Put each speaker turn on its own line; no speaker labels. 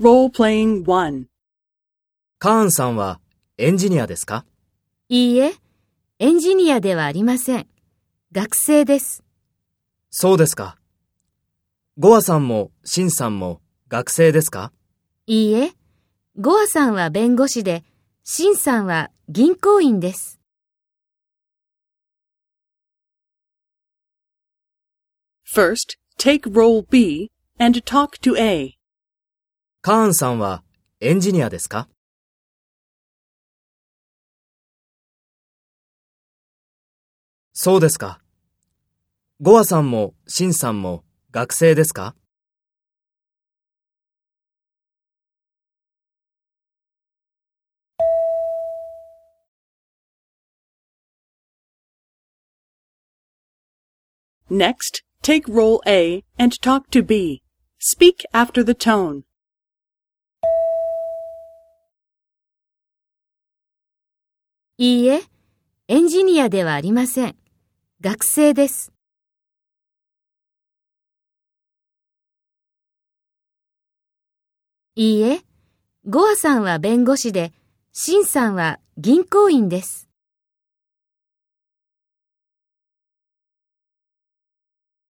Role-playing 1.
カーンさんはエンジニアですか？
いいえ、エンジニアではありません。学生です。
そうですか。ゴアさんもシンさんも学生ですか？
いいえ、ゴアさんは弁護士で、シンさんは銀行員です。
First, take role B and talk to A.
カーンさんはエンジニアですかそうですか。ゴアさんもシンさんも学生ですか
Next, take role A and talk to B. Speak after the tone.
いいえ、エンジニアではありません。学生です。いいえ、ゴアさんは弁護士で、シンさんは銀行員です。